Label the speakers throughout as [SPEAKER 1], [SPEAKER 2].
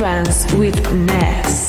[SPEAKER 1] Trance with Ness.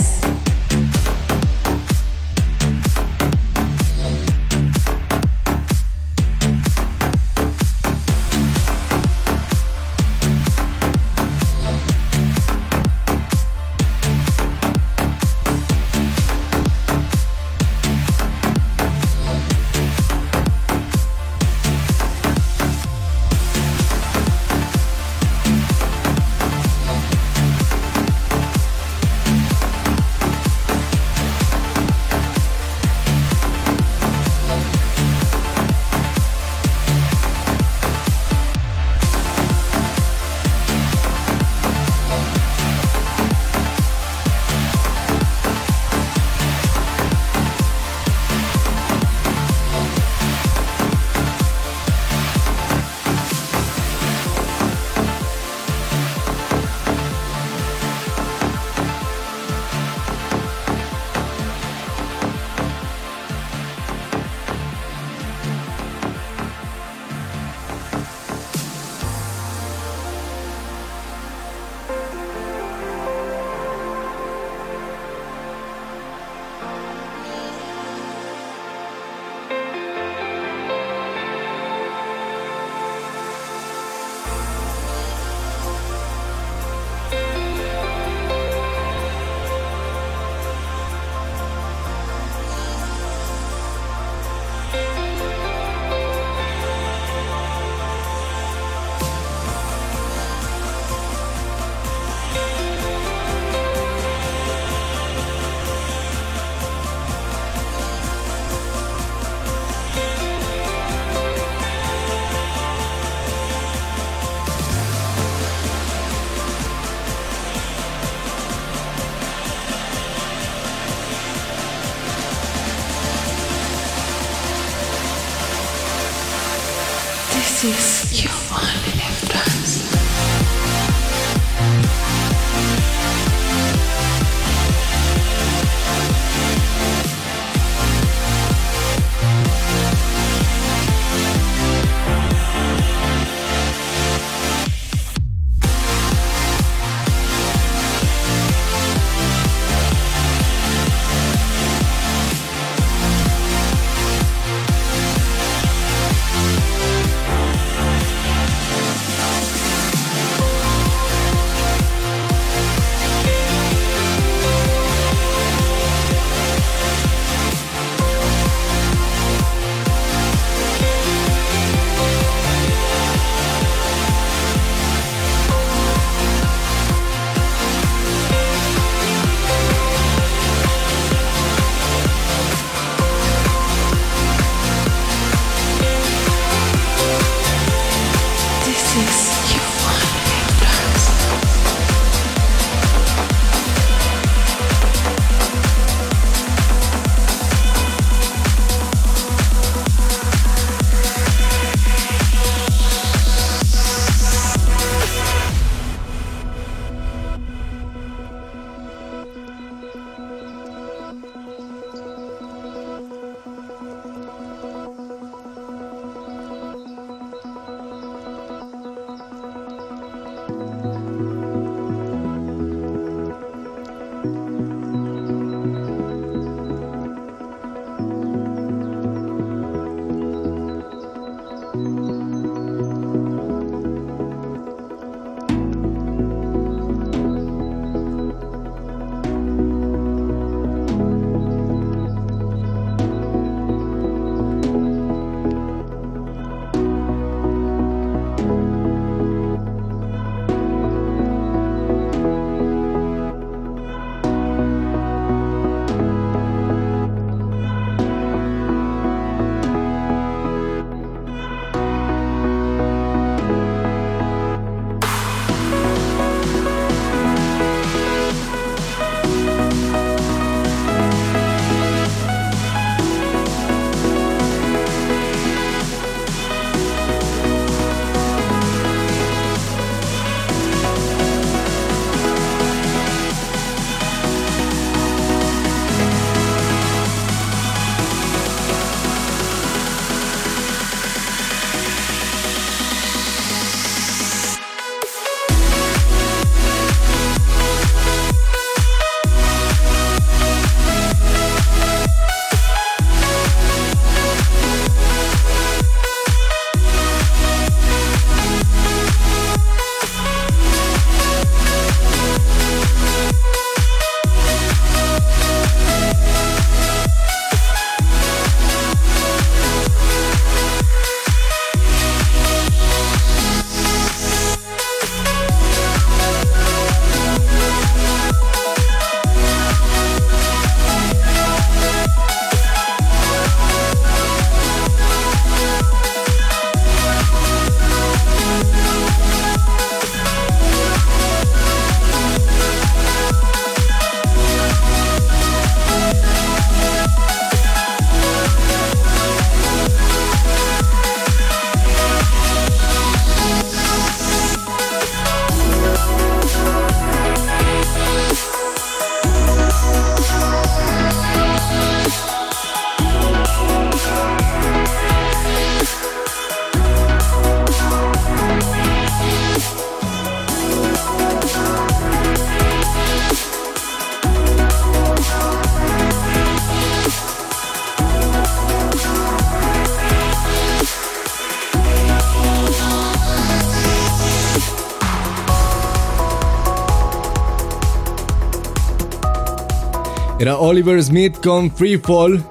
[SPEAKER 2] Era Oliver Smith con Free Fall.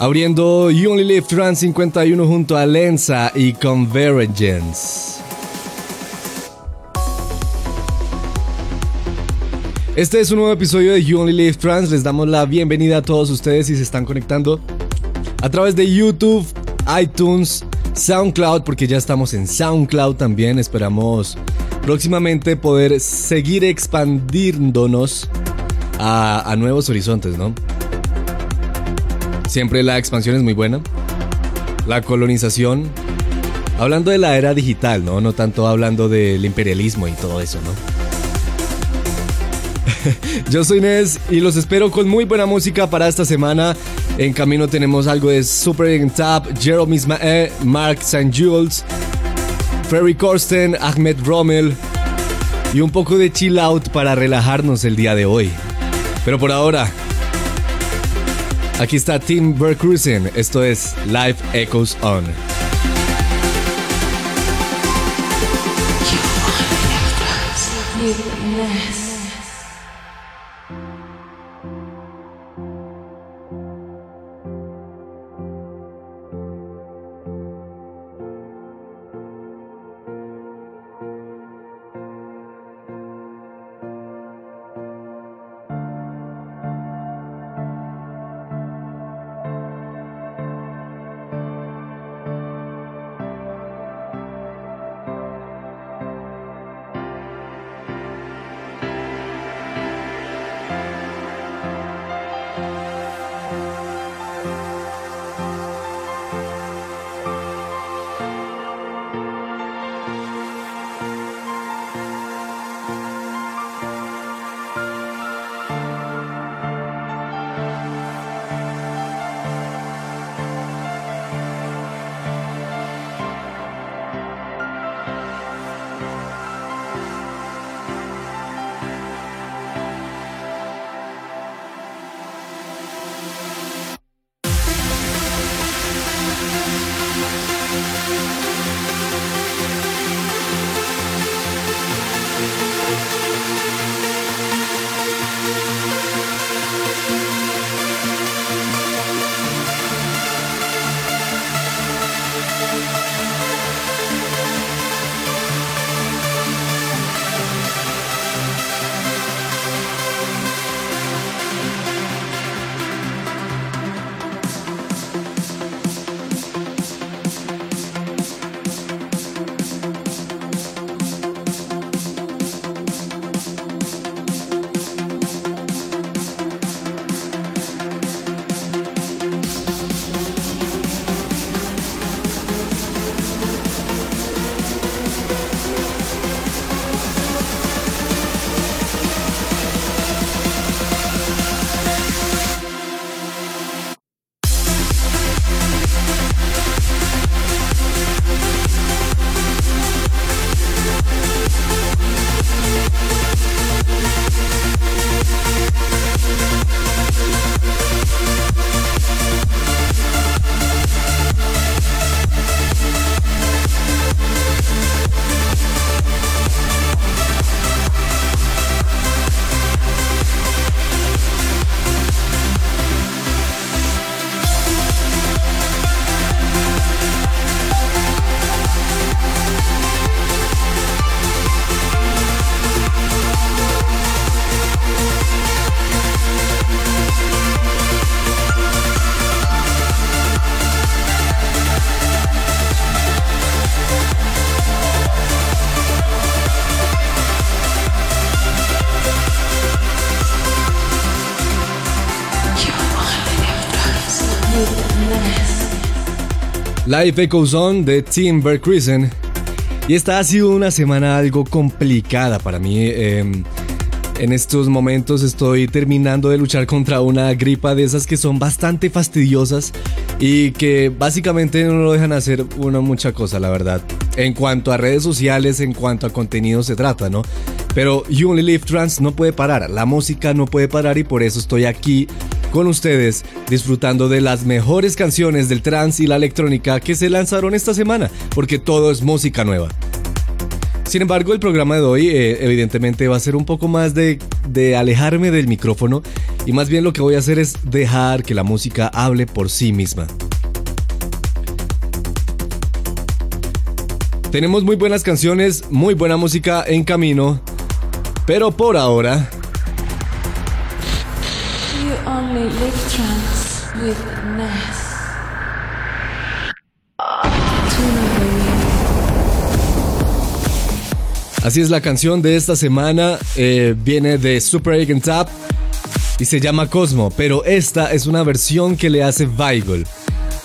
[SPEAKER 2] Abriendo You Only Live Trans 51 junto a Lenza y Convergence. Este es un nuevo episodio de You Only Live Trans. Les damos la bienvenida a todos ustedes si se están conectando a través de YouTube, iTunes, SoundCloud, porque ya estamos en SoundCloud también. Esperamos próximamente poder seguir expandiéndonos a, nuevos horizontes, ¿no? Siempre la expansión es muy buena. La colonización. Hablando de la era digital, ¿no? No tanto hablando del imperialismo y todo eso, ¿no? Yo soy Nes y los espero con muy buena música para esta semana. En camino tenemos algo de Super Tap, Jerome Ismael, Mark St. Jules, Ferry Corsten, Ahmed Rommel y un poco de chill out para relajarnos el día de hoy. Pero por ahora, aquí está Tim Berkruisen. Esto es Live Echoes On. Life Echoes On de Tim Berkrisen. Y esta ha sido una semana algo complicada para mí. Em, en estos momentos estoy terminando de luchar contra una gripa de esas que son bastante fastidiosas y que básicamente no lo dejan hacer una mucha cosa, la verdad. En cuanto a redes sociales, en cuanto a contenido se trata, ¿no? Pero You Only Live Trans no puede parar, la música no puede parar y por eso estoy aquí con ustedes disfrutando de las mejores canciones del trance y la electrónica que se lanzaron esta semana, porque todo es música nueva. Sin embargo, el programa de hoy eh, evidentemente va a ser un poco más de, de alejarme del micrófono y más bien lo que voy a hacer es dejar que la música hable por sí misma. Tenemos muy buenas canciones, muy buena música en camino, pero por ahora... Así es la canción de esta semana, eh, viene de Super Egg and Tap y se llama Cosmo, pero esta es una versión que le hace Weigel.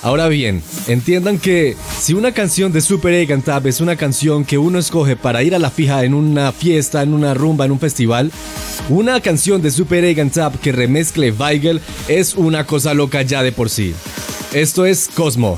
[SPEAKER 2] Ahora bien, entiendan que si una canción de Super Egg and Tap es una canción que uno escoge para ir a la fija en una fiesta, en una rumba, en un festival, una canción de Super Egg and Tap que remezcle Weigel es una cosa loca ya de por sí. Esto es Cosmo.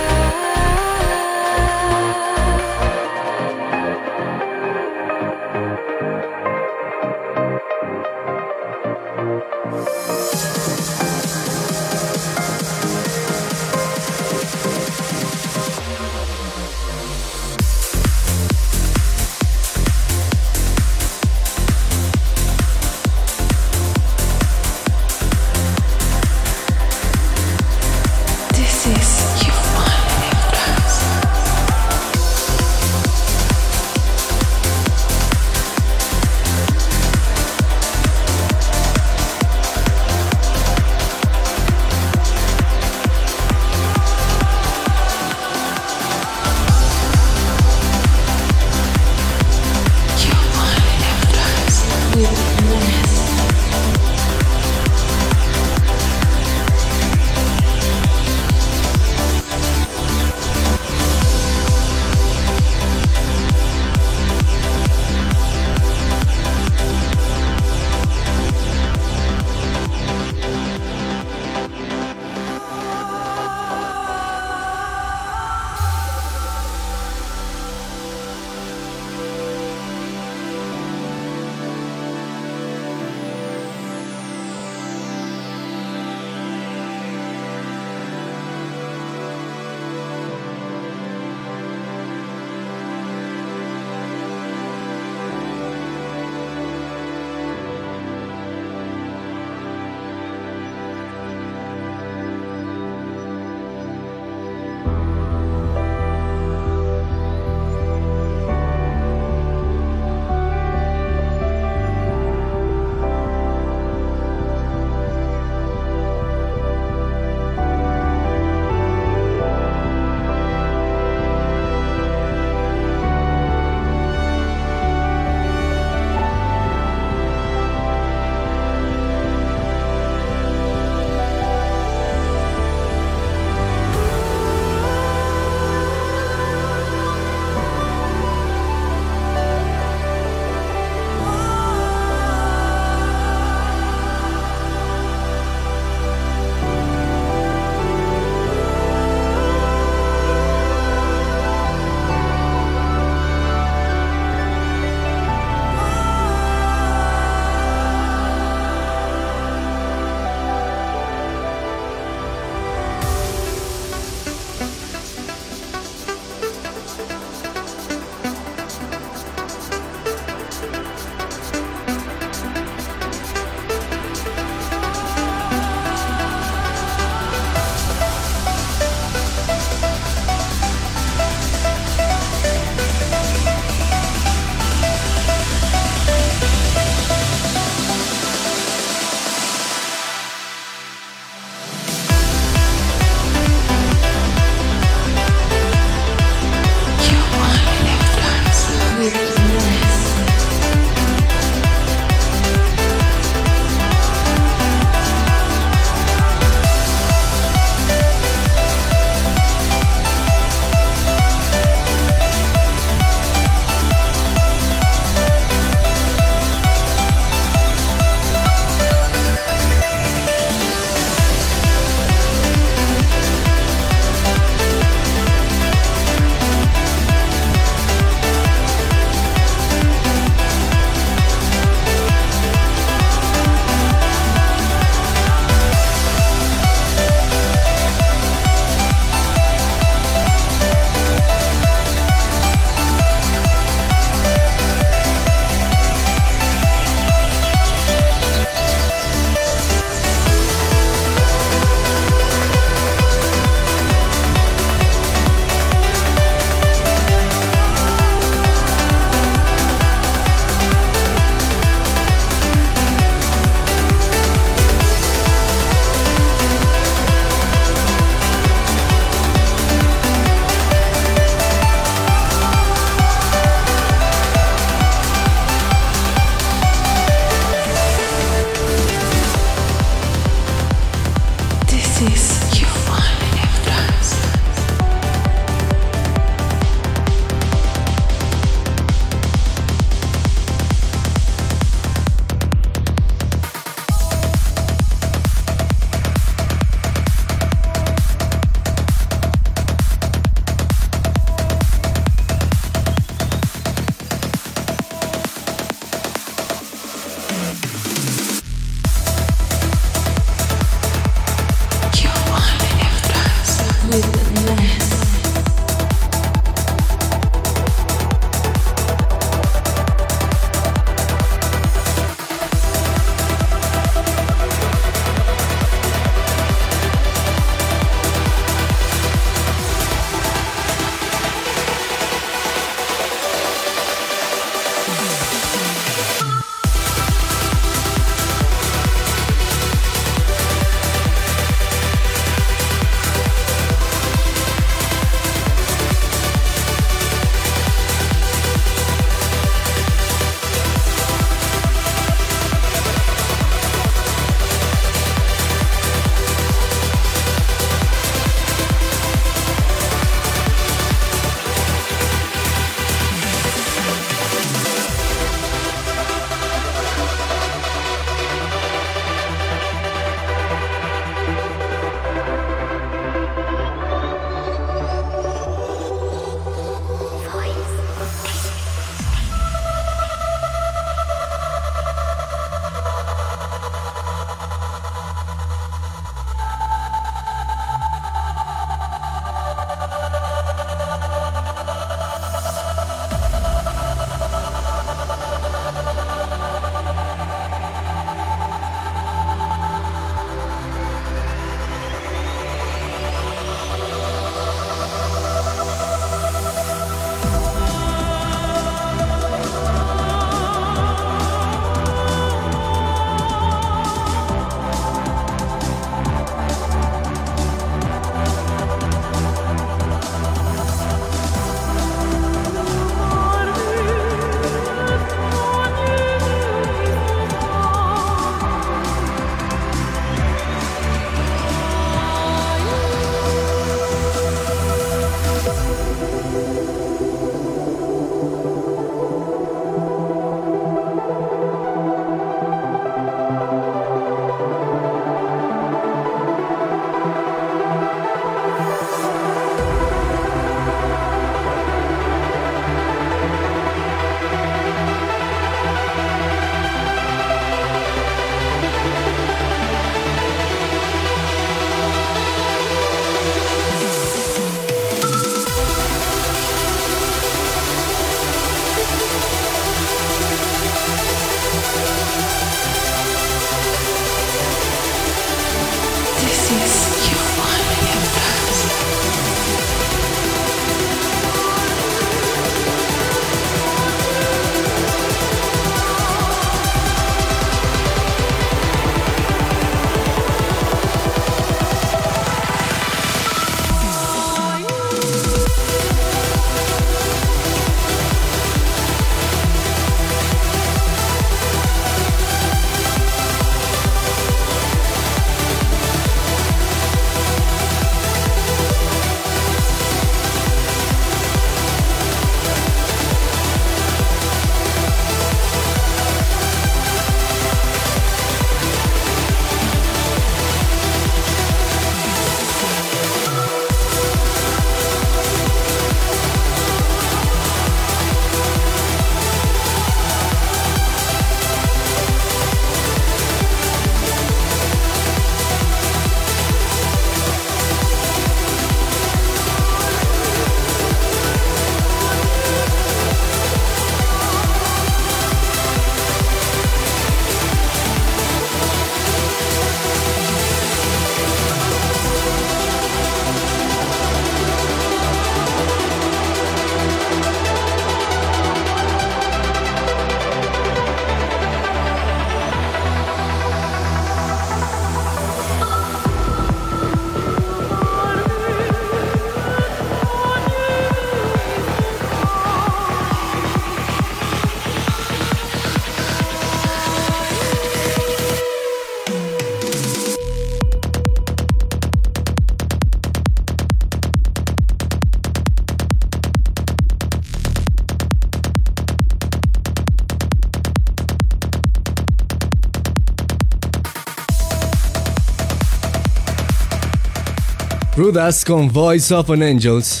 [SPEAKER 2] Con Voice of an Angels.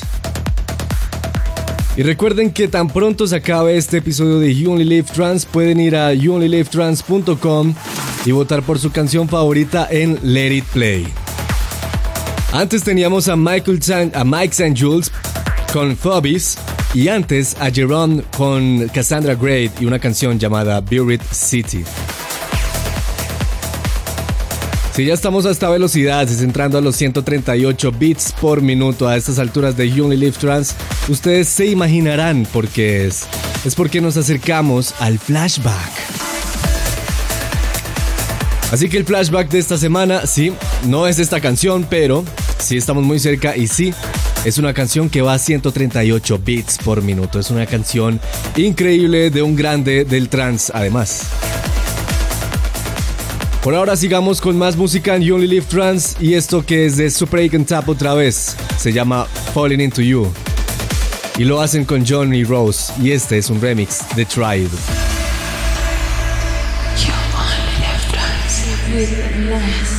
[SPEAKER 2] Y recuerden que tan pronto se acabe este episodio de You Only Live Trans, pueden ir a youonlylivetrans.com y votar por su canción favorita en Let It Play. Antes teníamos a Michael San, a Mike St. Jules con Phobies y antes a Jerome con Cassandra Great y una canción llamada Buried City. Si ya estamos a esta velocidad, si entrando a los 138 bits por minuto a estas alturas de You Live Trans, ustedes se imaginarán por qué es. Es porque nos acercamos al flashback. Así que el flashback de esta semana, sí, no es esta canción, pero sí estamos muy cerca y sí, es una canción que va a 138 bits por minuto. Es una canción increíble de un grande del trans, además. Por ahora sigamos con más música en You Only Live Trans y esto que es de Super Aiken Tap otra vez. Se llama Falling Into You. Y lo hacen con Johnny Rose y este es un remix de Tribe.
[SPEAKER 3] You only live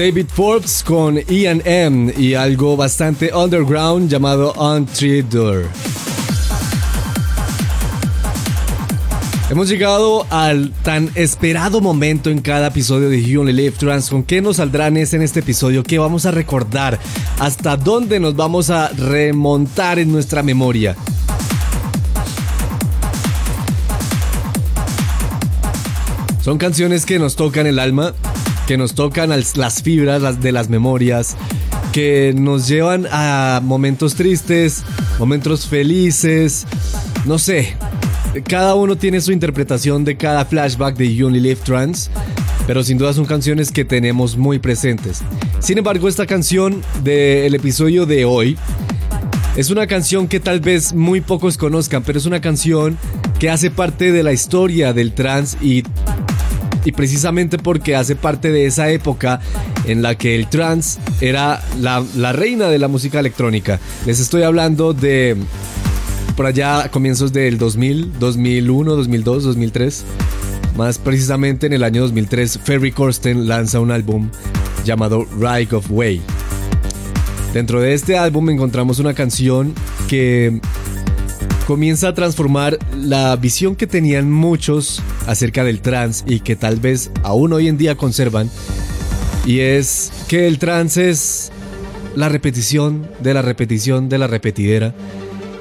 [SPEAKER 2] David Forbes con Ian M y algo bastante underground llamado Untreated. Hemos llegado al tan esperado momento en cada episodio de You Only Live Trans. ¿Con qué nos saldrán en este episodio? ¿Qué vamos a recordar? ¿Hasta dónde nos vamos a remontar en nuestra memoria? Son canciones que nos tocan el alma, que nos tocan las fibras de las memorias, que nos llevan a momentos tristes, momentos felices, no sé. Cada uno tiene su interpretación de cada flashback de You Only Live Trans, pero sin duda son canciones que tenemos muy presentes. Sin embargo, esta canción del episodio de hoy es una canción que tal vez muy pocos conozcan, pero es una canción que hace parte de la historia del trans y, y precisamente porque hace parte de esa época en la que el trans era la, reina de la música electrónica. Les estoy hablando de por allá comienzos del 2000, 2001, 2002, 2003. Más precisamente en el año 2003, Ferry Corsten lanza un álbum llamado Right of Way. Dentro de este álbum encontramos una canción que comienza a transformar la visión que tenían muchos acerca del trans y que tal vez aún hoy en día conservan. Y es que el trans es la repetición de la repetición de la repetidera.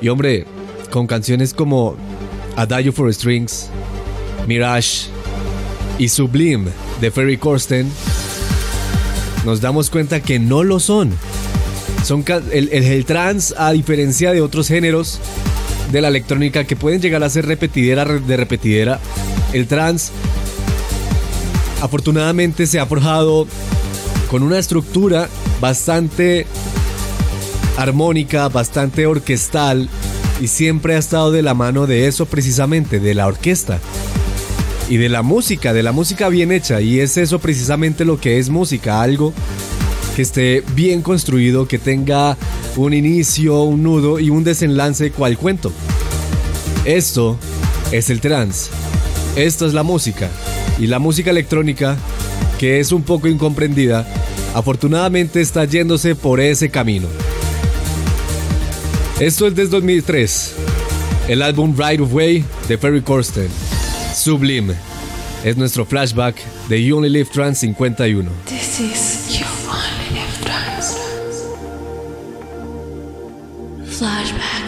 [SPEAKER 2] Y hombre, con canciones como Adagio for Strings, Mirage y Sublime de Ferry Corsten, nos damos cuenta que no lo son. Son el, el, el trans, a diferencia de otros géneros de la electrónica que pueden llegar a ser repetidera re- de repetidera, el trans afortunadamente se ha forjado con una estructura bastante armónica, bastante orquestal y siempre ha estado de la mano de eso precisamente, de la orquesta y de la música, de la música bien hecha. Y es eso precisamente lo que es música, algo que esté bien construido, que tenga un inicio, un nudo y un desenlace cual cuento. Esto es el trance. Esto es la música. Y la música electrónica, que es un poco incomprendida, afortunadamente está yéndose por ese camino. Esto es desde 2003. El álbum Right of Way de Ferry Corsten. Sublime. Es nuestro flashback de You Only Live Trans 51.
[SPEAKER 1] This is Flashback.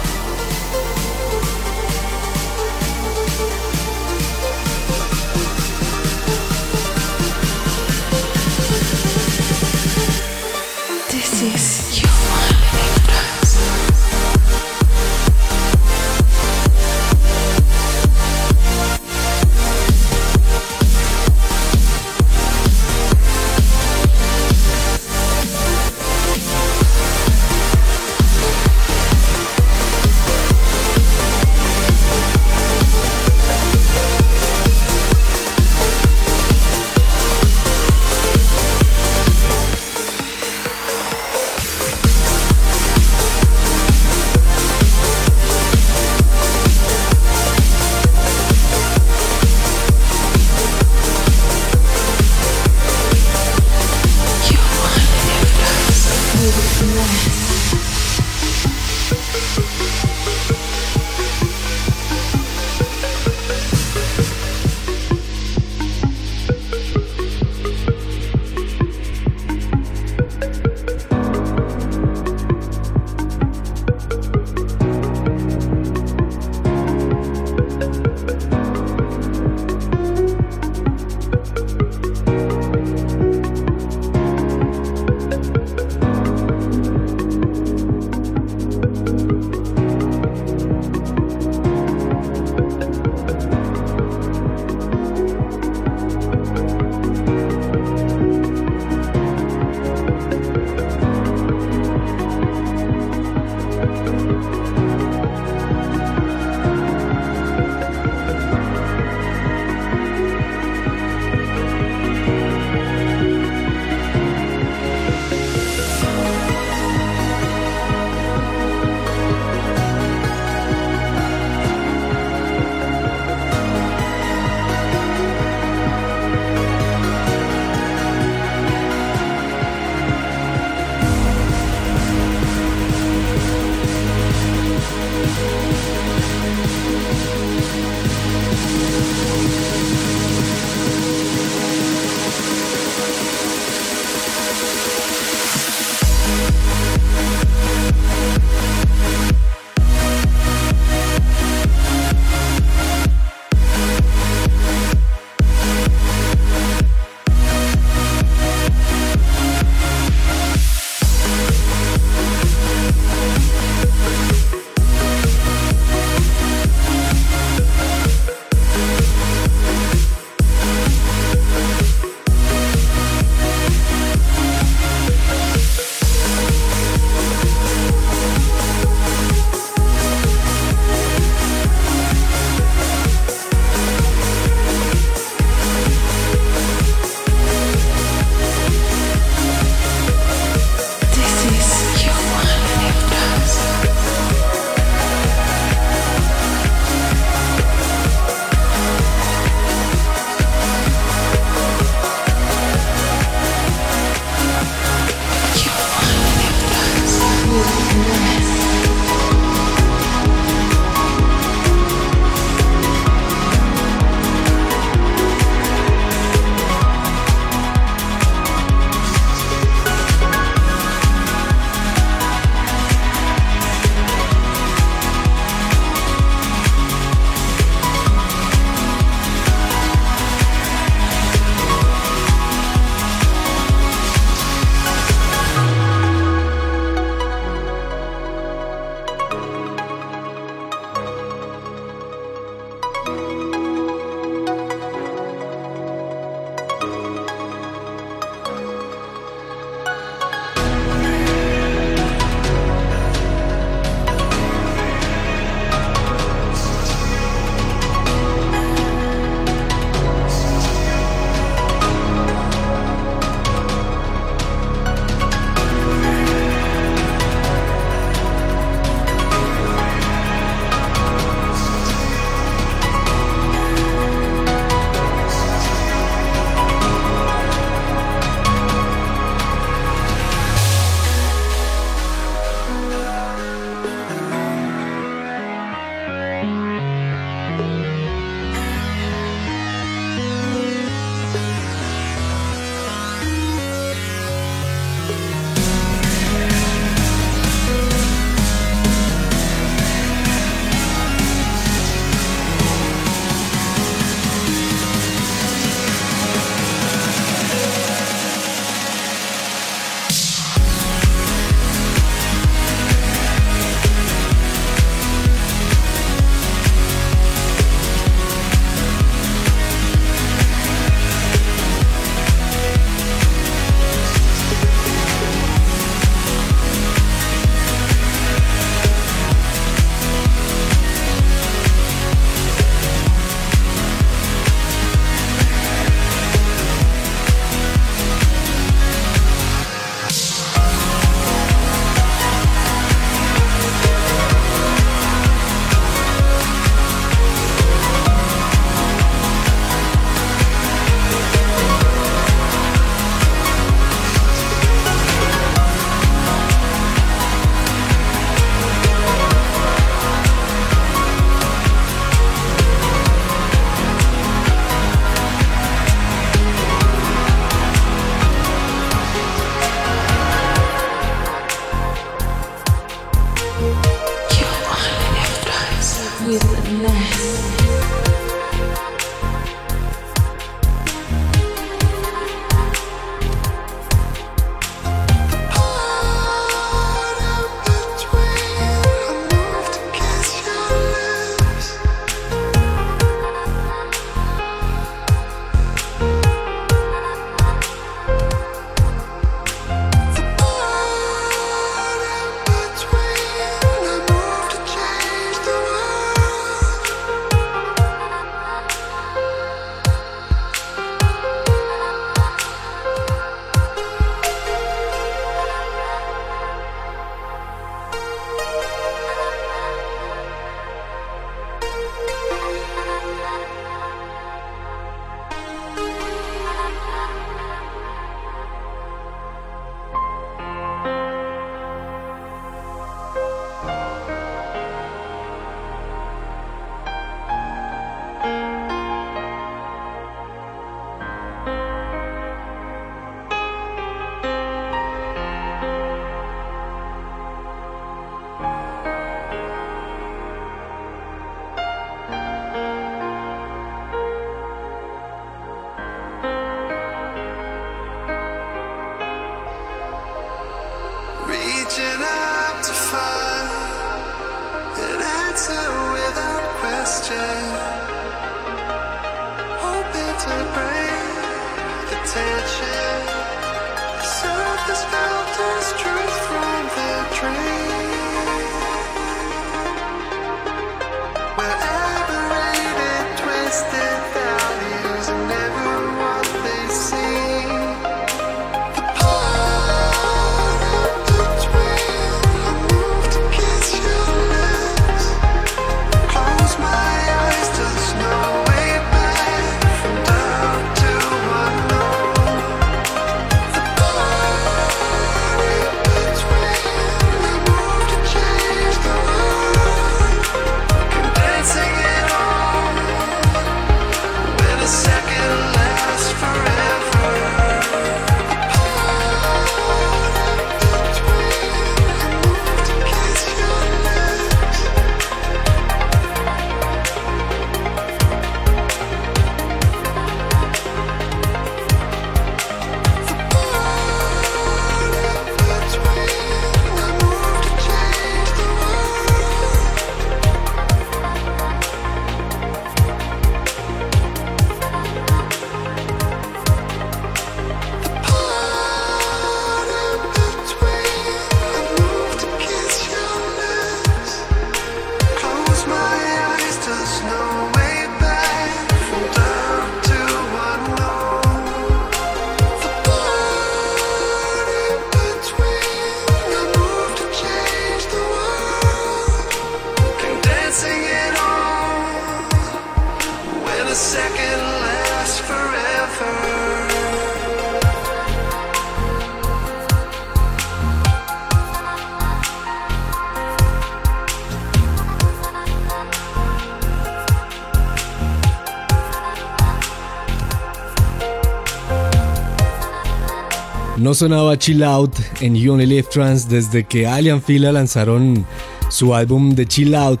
[SPEAKER 4] No
[SPEAKER 2] sonaba Chill Out en You Live Trance desde que Alien Fila lanzaron su álbum de Chill Out,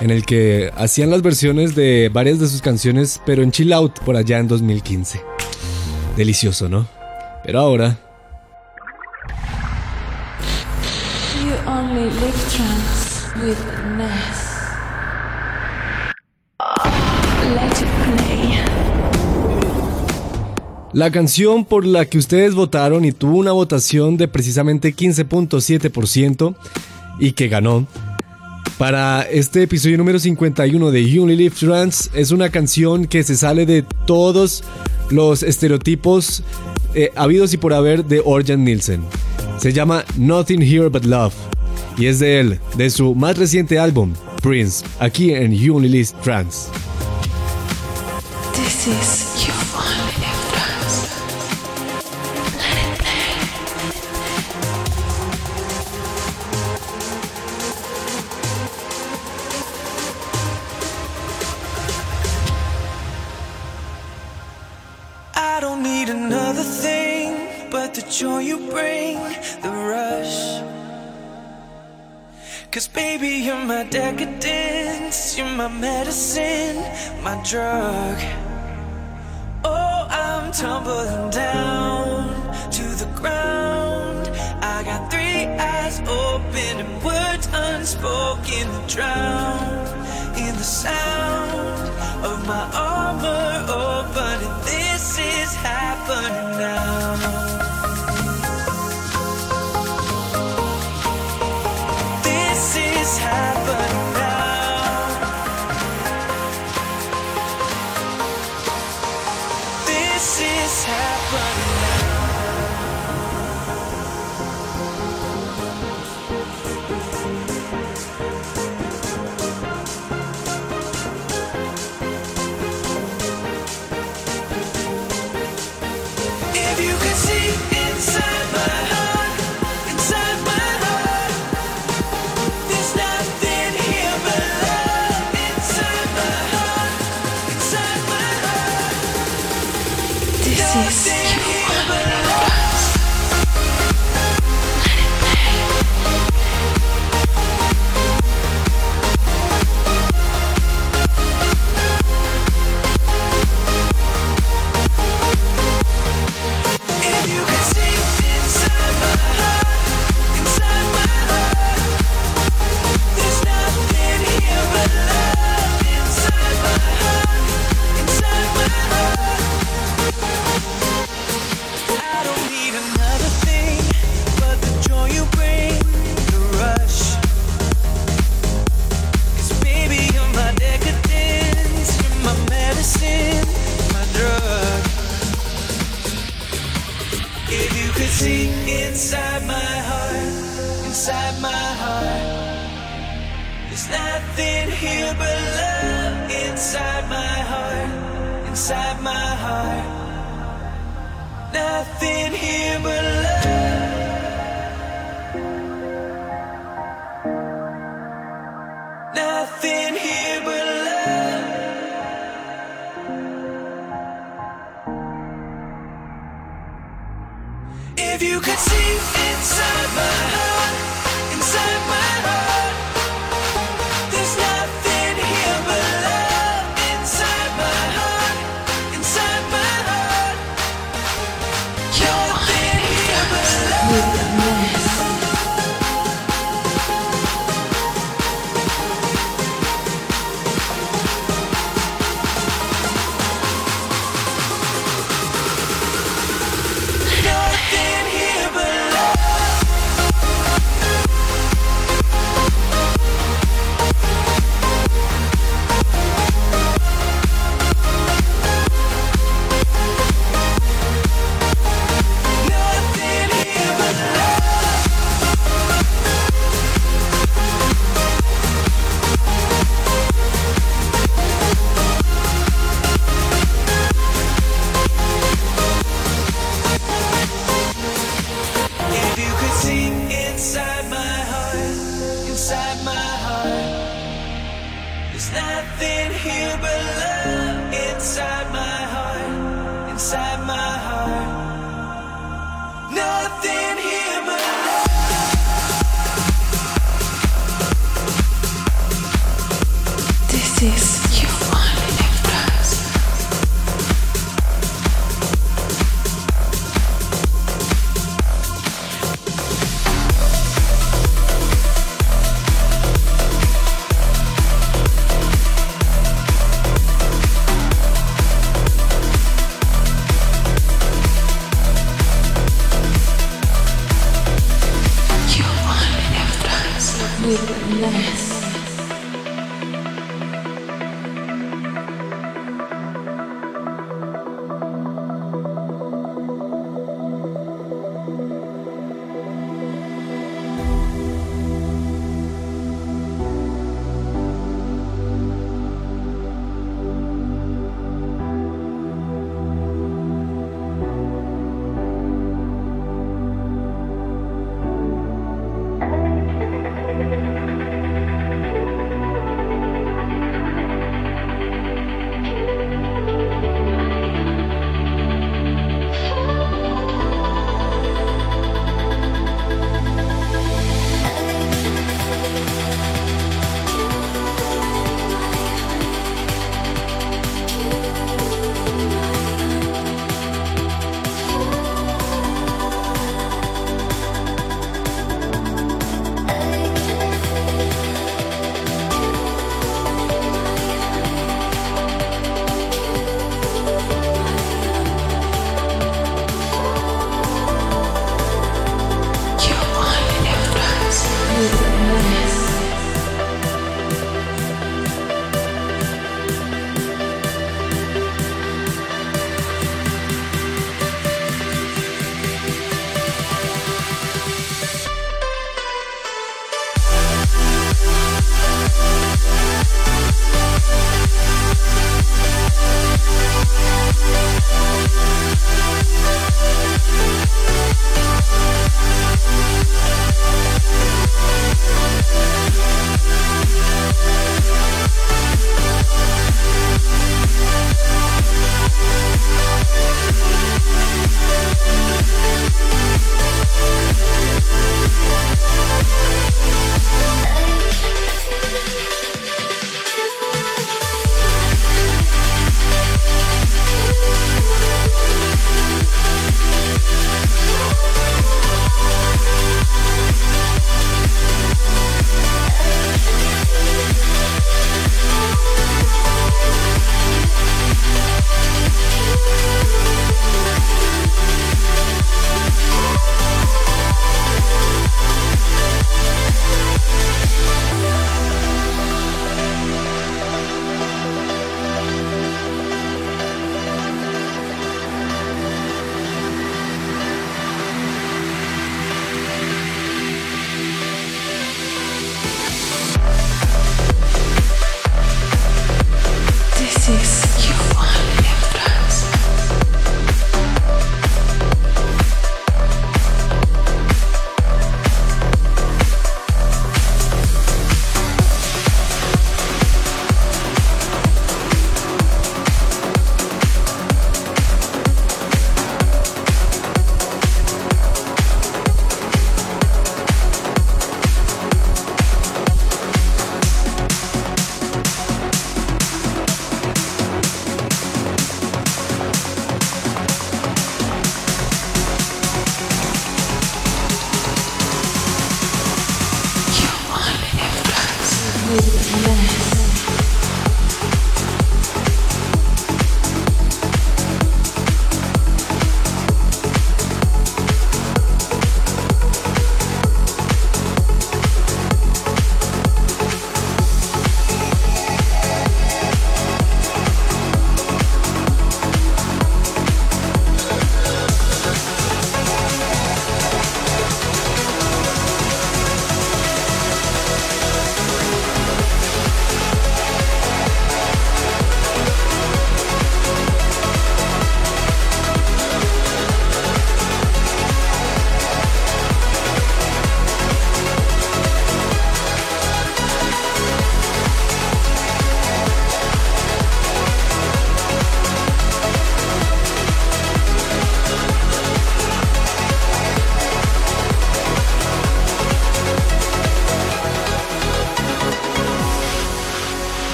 [SPEAKER 2] en el que hacían las versiones de varias de sus canciones, pero en Chill Out por allá en 2015. Delicioso, ¿no? Pero ahora, la canción por la que ustedes votaron y tuvo una votación de precisamente 15.7% y que ganó. Para este episodio número 51 de You Only Live Trance es una canción que se sale de todos los estereotipos eh, habidos y por haber de Orjan Nielsen. Se llama Nothing Here But Love y es de él, de su más reciente álbum, Prince, aquí en You Only Live Trance.
[SPEAKER 3] You're my decadence, you're my medicine, my drug. Oh, I'm tumbling down to the ground. I got three eyes open and words unspoken that drown in the sound of my armor opening. This is happening now.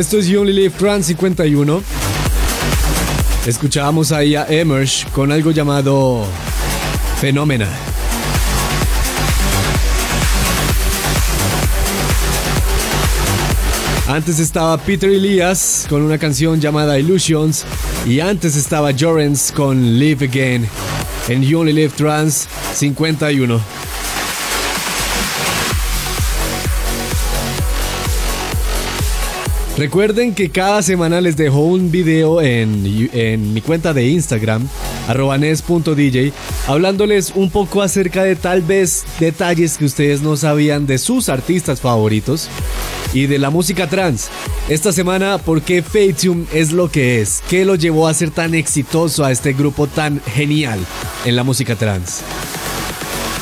[SPEAKER 2] Esto es You Only Live Trans 51. Escuchábamos ahí a Emerge con algo llamado Fenómena. Antes estaba Peter Elias con una canción llamada Illusions y antes estaba Jorens con Live Again en You Only Live Trans 51. Recuerden que cada semana les dejo un video en, en mi cuenta de Instagram, arroba nes.dj, hablándoles un poco acerca de tal vez detalles que ustedes no sabían de sus artistas favoritos y de la música trans. Esta semana, ¿por qué Fatium es lo que es? ¿Qué lo llevó a ser tan exitoso a este grupo tan genial en la música trans?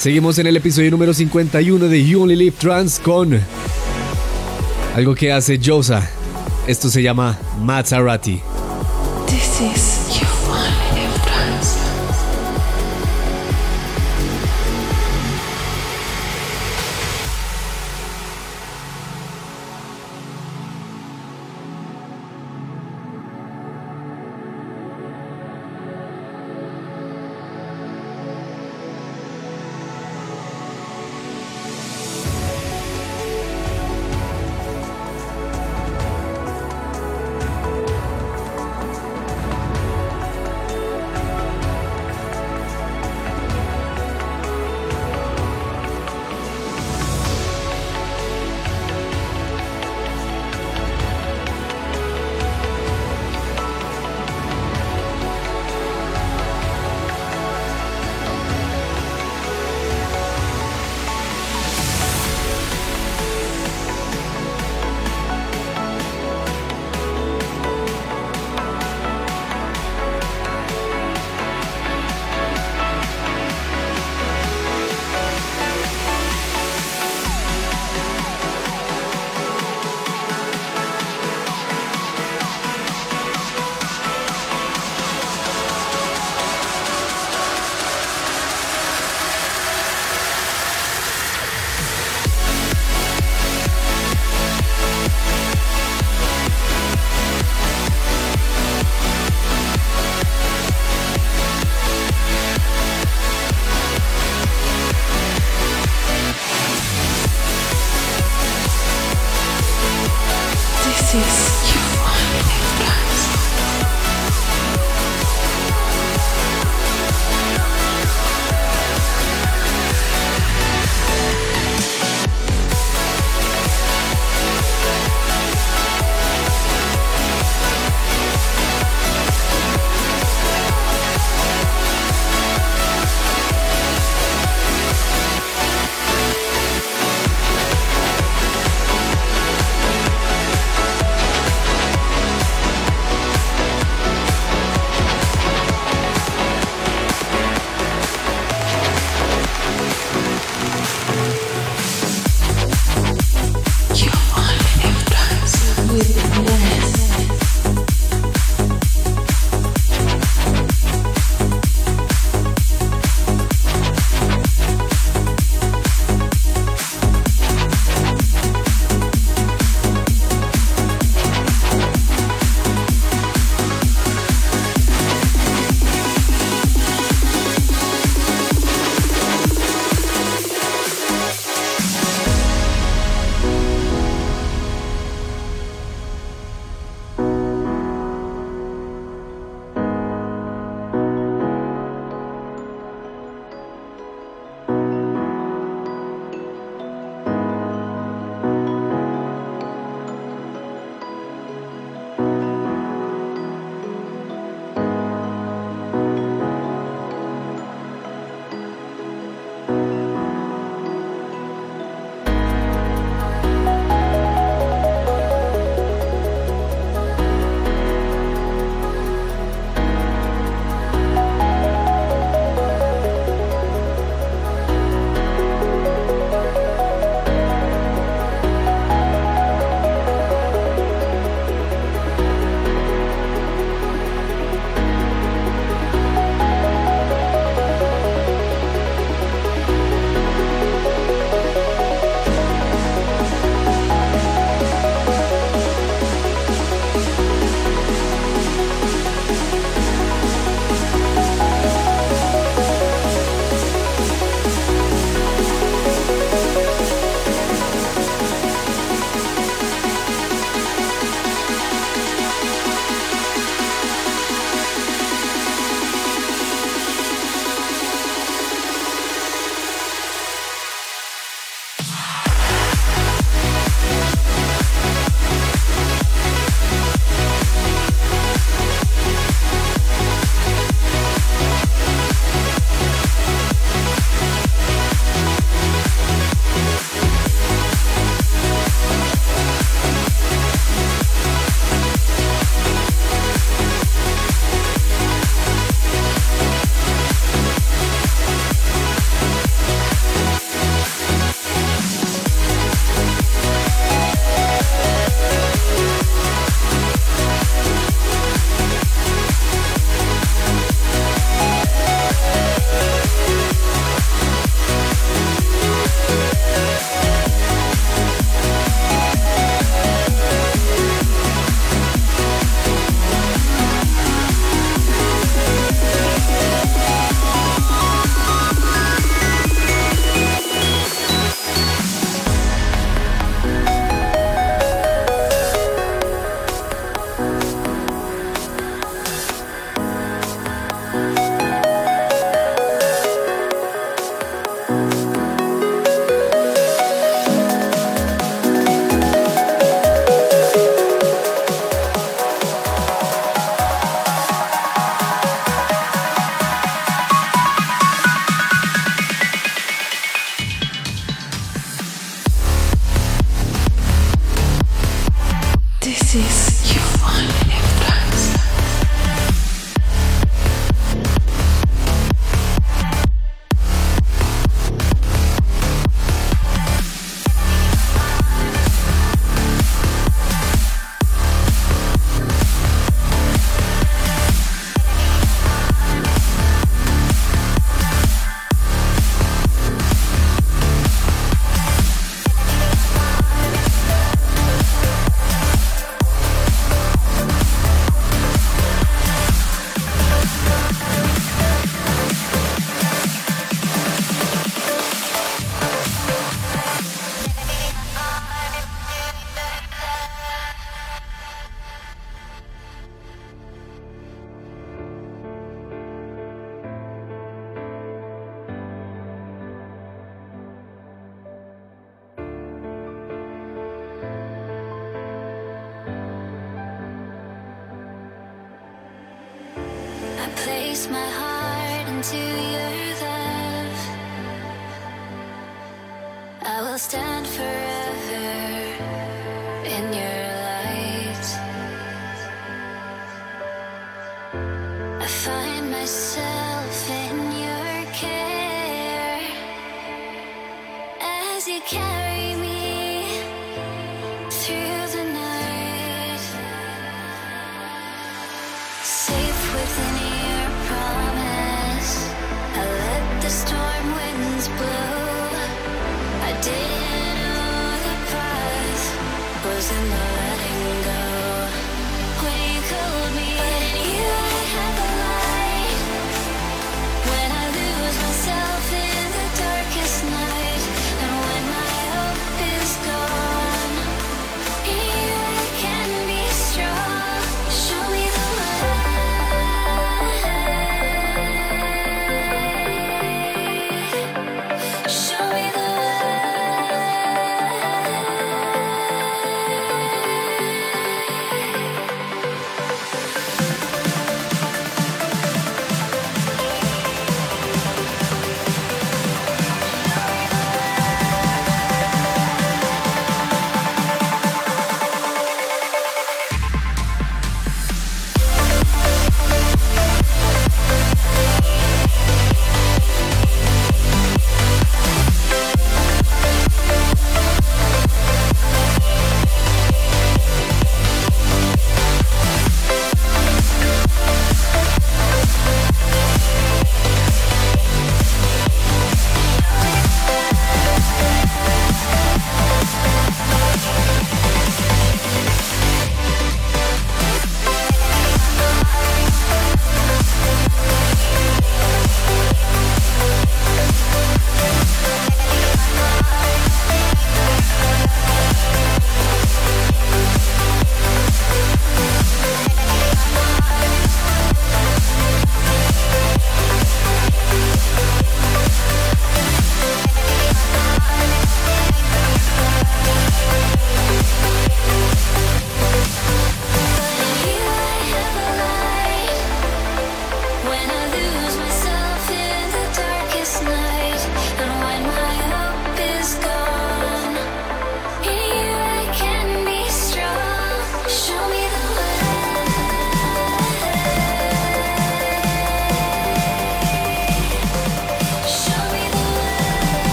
[SPEAKER 2] Seguimos en el episodio número 51 de You Only Live Trans con algo que hace Josa. Esto se llama Maserati.
[SPEAKER 1] This is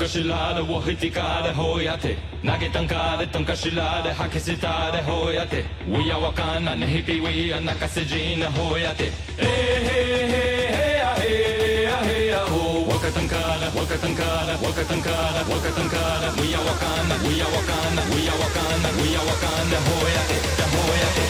[SPEAKER 5] から本かしらで我ひからほうやって投げたんからとんかしらで吐き捨てたでほうやって We are わかんなねひぴ We are 泣かせじなほうやってえへへへやへやへやほうわかたんからわかたんからわかたんからわかたんから We are わかんな We are わかんな We are わかんな We are わかんなほうやってだほうやって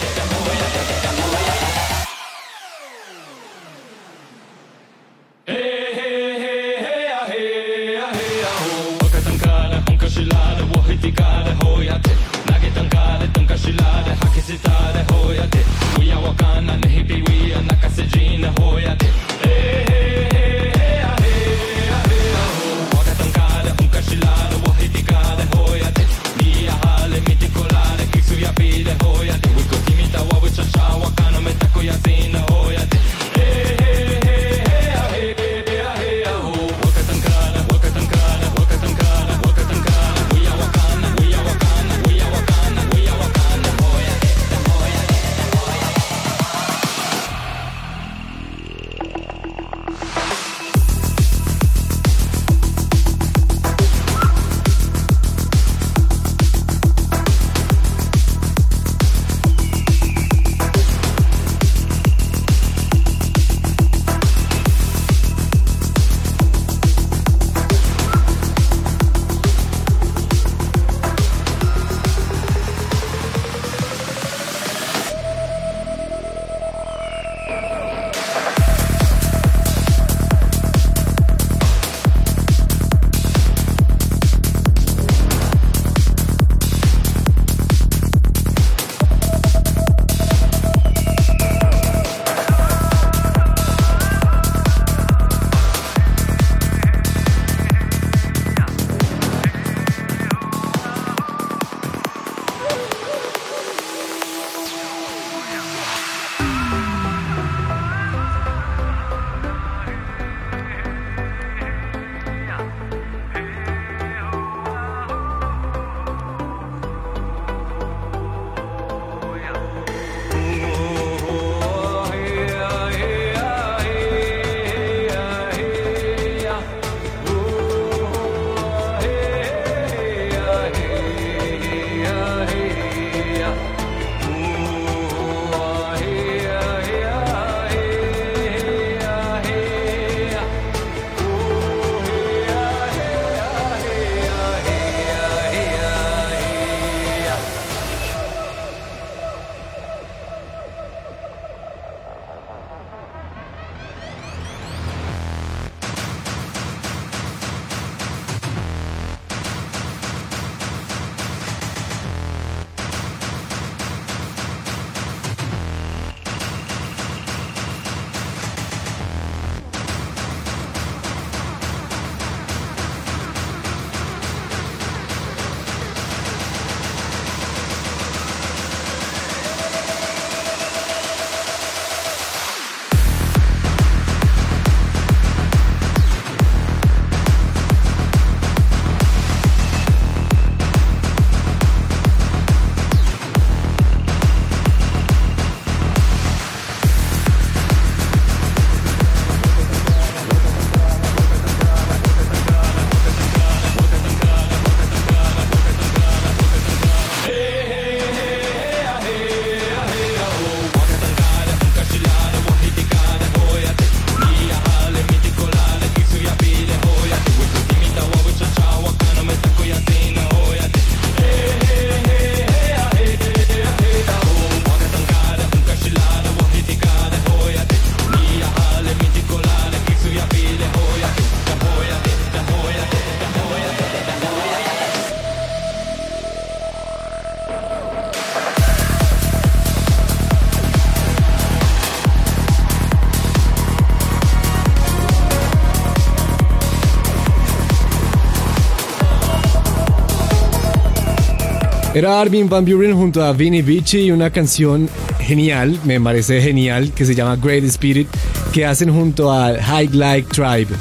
[SPEAKER 2] Era Armin Van Buren junto a Vinny Vici y una canción genial, me parece genial, que se llama Great Spirit, que hacen junto a High Like Tribe.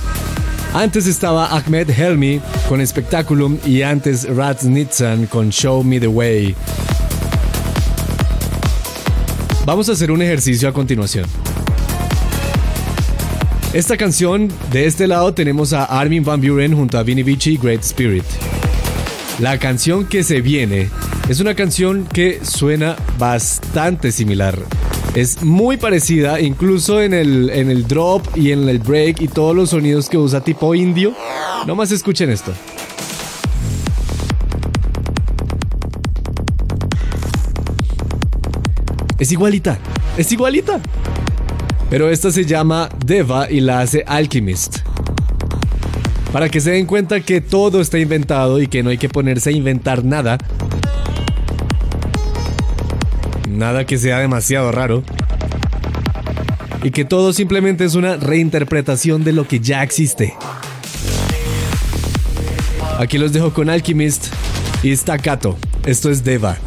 [SPEAKER 2] Antes estaba Ahmed Helmi con Spectaculum y antes Rats Nitzan con Show Me the Way. Vamos a hacer un ejercicio a continuación. Esta canción, de este lado tenemos a Armin Van Buren junto a Vinny Vici Great Spirit. La canción que se viene es una canción que suena bastante similar. Es muy parecida, incluso en el, en el drop y en el break y todos los sonidos que usa tipo indio. No más escuchen esto. Es igualita, es igualita. Pero esta se llama Deva y la hace Alchemist. Para que se den cuenta que todo está inventado y que no hay que ponerse a inventar nada. Nada que sea demasiado raro. Y que todo simplemente es una reinterpretación de lo que ya existe. Aquí los dejo con Alchemist y Staccato. Esto es Deva.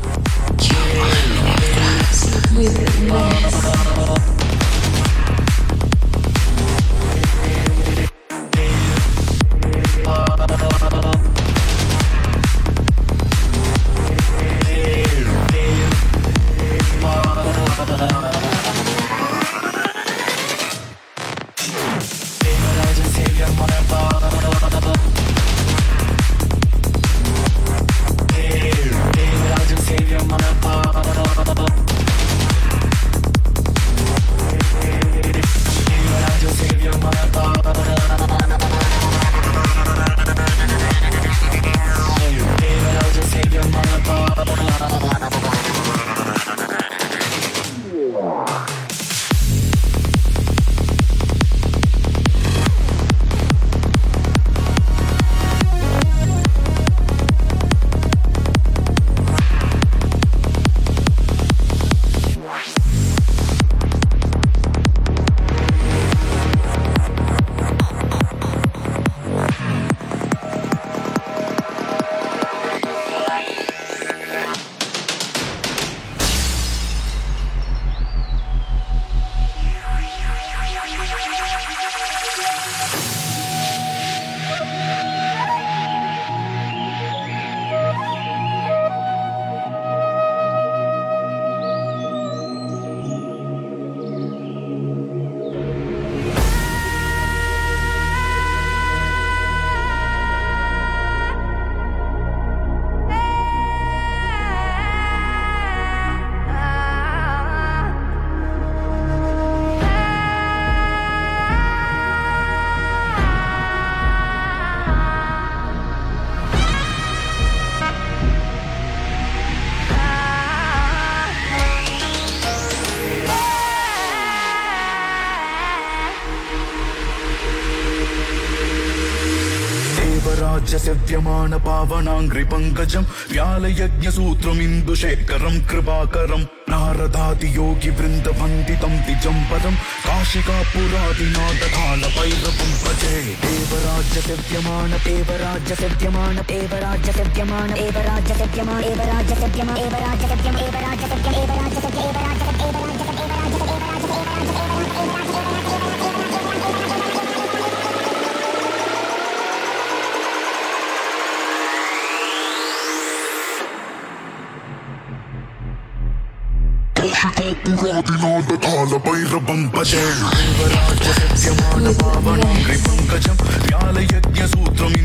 [SPEAKER 6] व्यालयज्ञसूत्रमिन्दुशेखरम् जं व्यालयज्ञसूत्रमिन्दु शेखरं कृपाकरम् नारदाति योगि वृन्द पङ्कितम् तिजं पदं काशिका
[SPEAKER 7] पुरादिनाथपुंसजे एव राज्यमान एव राज्यमान एव राज्य காக்குவாதினோட கால பைரவம் பஜே தெய்வராஜ சத்தியமான பாவனன்றி
[SPEAKER 6] பங்கஜம் ஞால யஜ்ய சூத்திரம்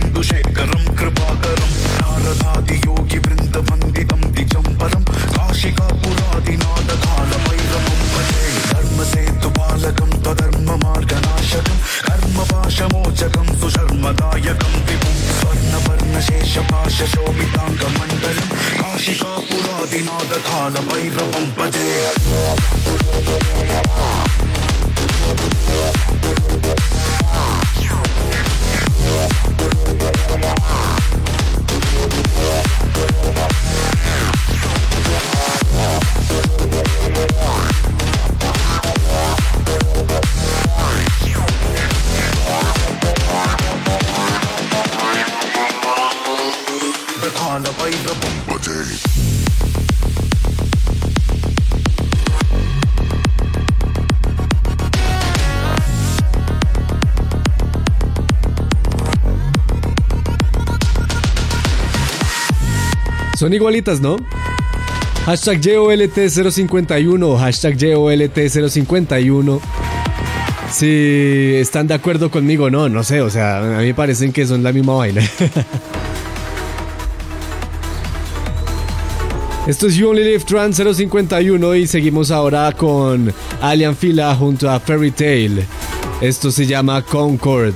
[SPEAKER 6] கர்ம சேத்து பாலகம் தர்ம மார்க நாசகம் கர்ம शमोचकं सुशर्मदायकं विपुं स्वर्णवर्णशेषपाशशोभिताङ्गमण्डलं काशिका पुरादिनादथा न भैरवं
[SPEAKER 2] Son igualitas, ¿no? Hashtag JOLT051, hashtag JOLT051. Si están de acuerdo conmigo, no, no sé, o sea, a mí parecen que son la misma vaina. Esto es You Only Live Trans 051 y seguimos ahora con Alien Fila junto a Fairy Tail. Esto se llama Concord.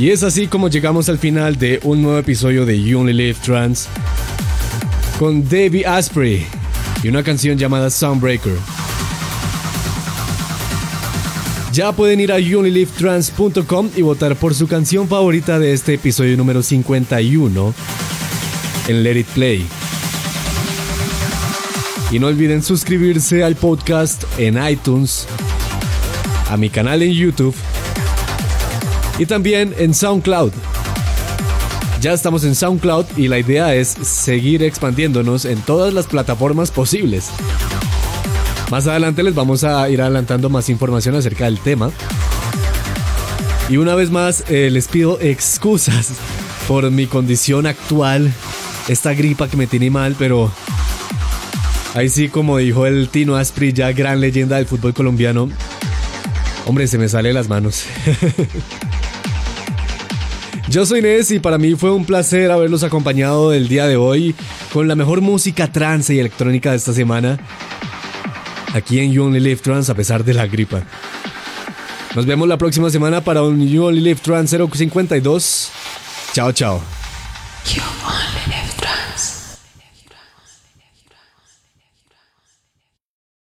[SPEAKER 2] Y es así como llegamos al final de un nuevo episodio de You Trans con Davey Asprey y una canción llamada Soundbreaker. Ya pueden ir a youonlylivetrans.com y votar por su canción favorita de este episodio número 51 en Let It Play. Y no olviden suscribirse al podcast en iTunes, a mi canal en YouTube y también en SoundCloud. Ya estamos en SoundCloud y la idea es seguir expandiéndonos en todas las plataformas posibles. Más adelante les vamos a ir adelantando más información acerca del tema. Y una vez más eh, les pido excusas por mi condición actual, esta gripa que me tiene mal, pero ahí sí como dijo el Tino Aspri, ya gran leyenda del fútbol colombiano, hombre, se me sale de las manos. Yo soy Nes y para mí fue un placer haberlos acompañado el día de hoy con la mejor música trance y electrónica de esta semana aquí en You Only Live Trans a pesar de la gripa. Nos vemos la próxima semana para un You Only Live Trans 052. Chao, chao.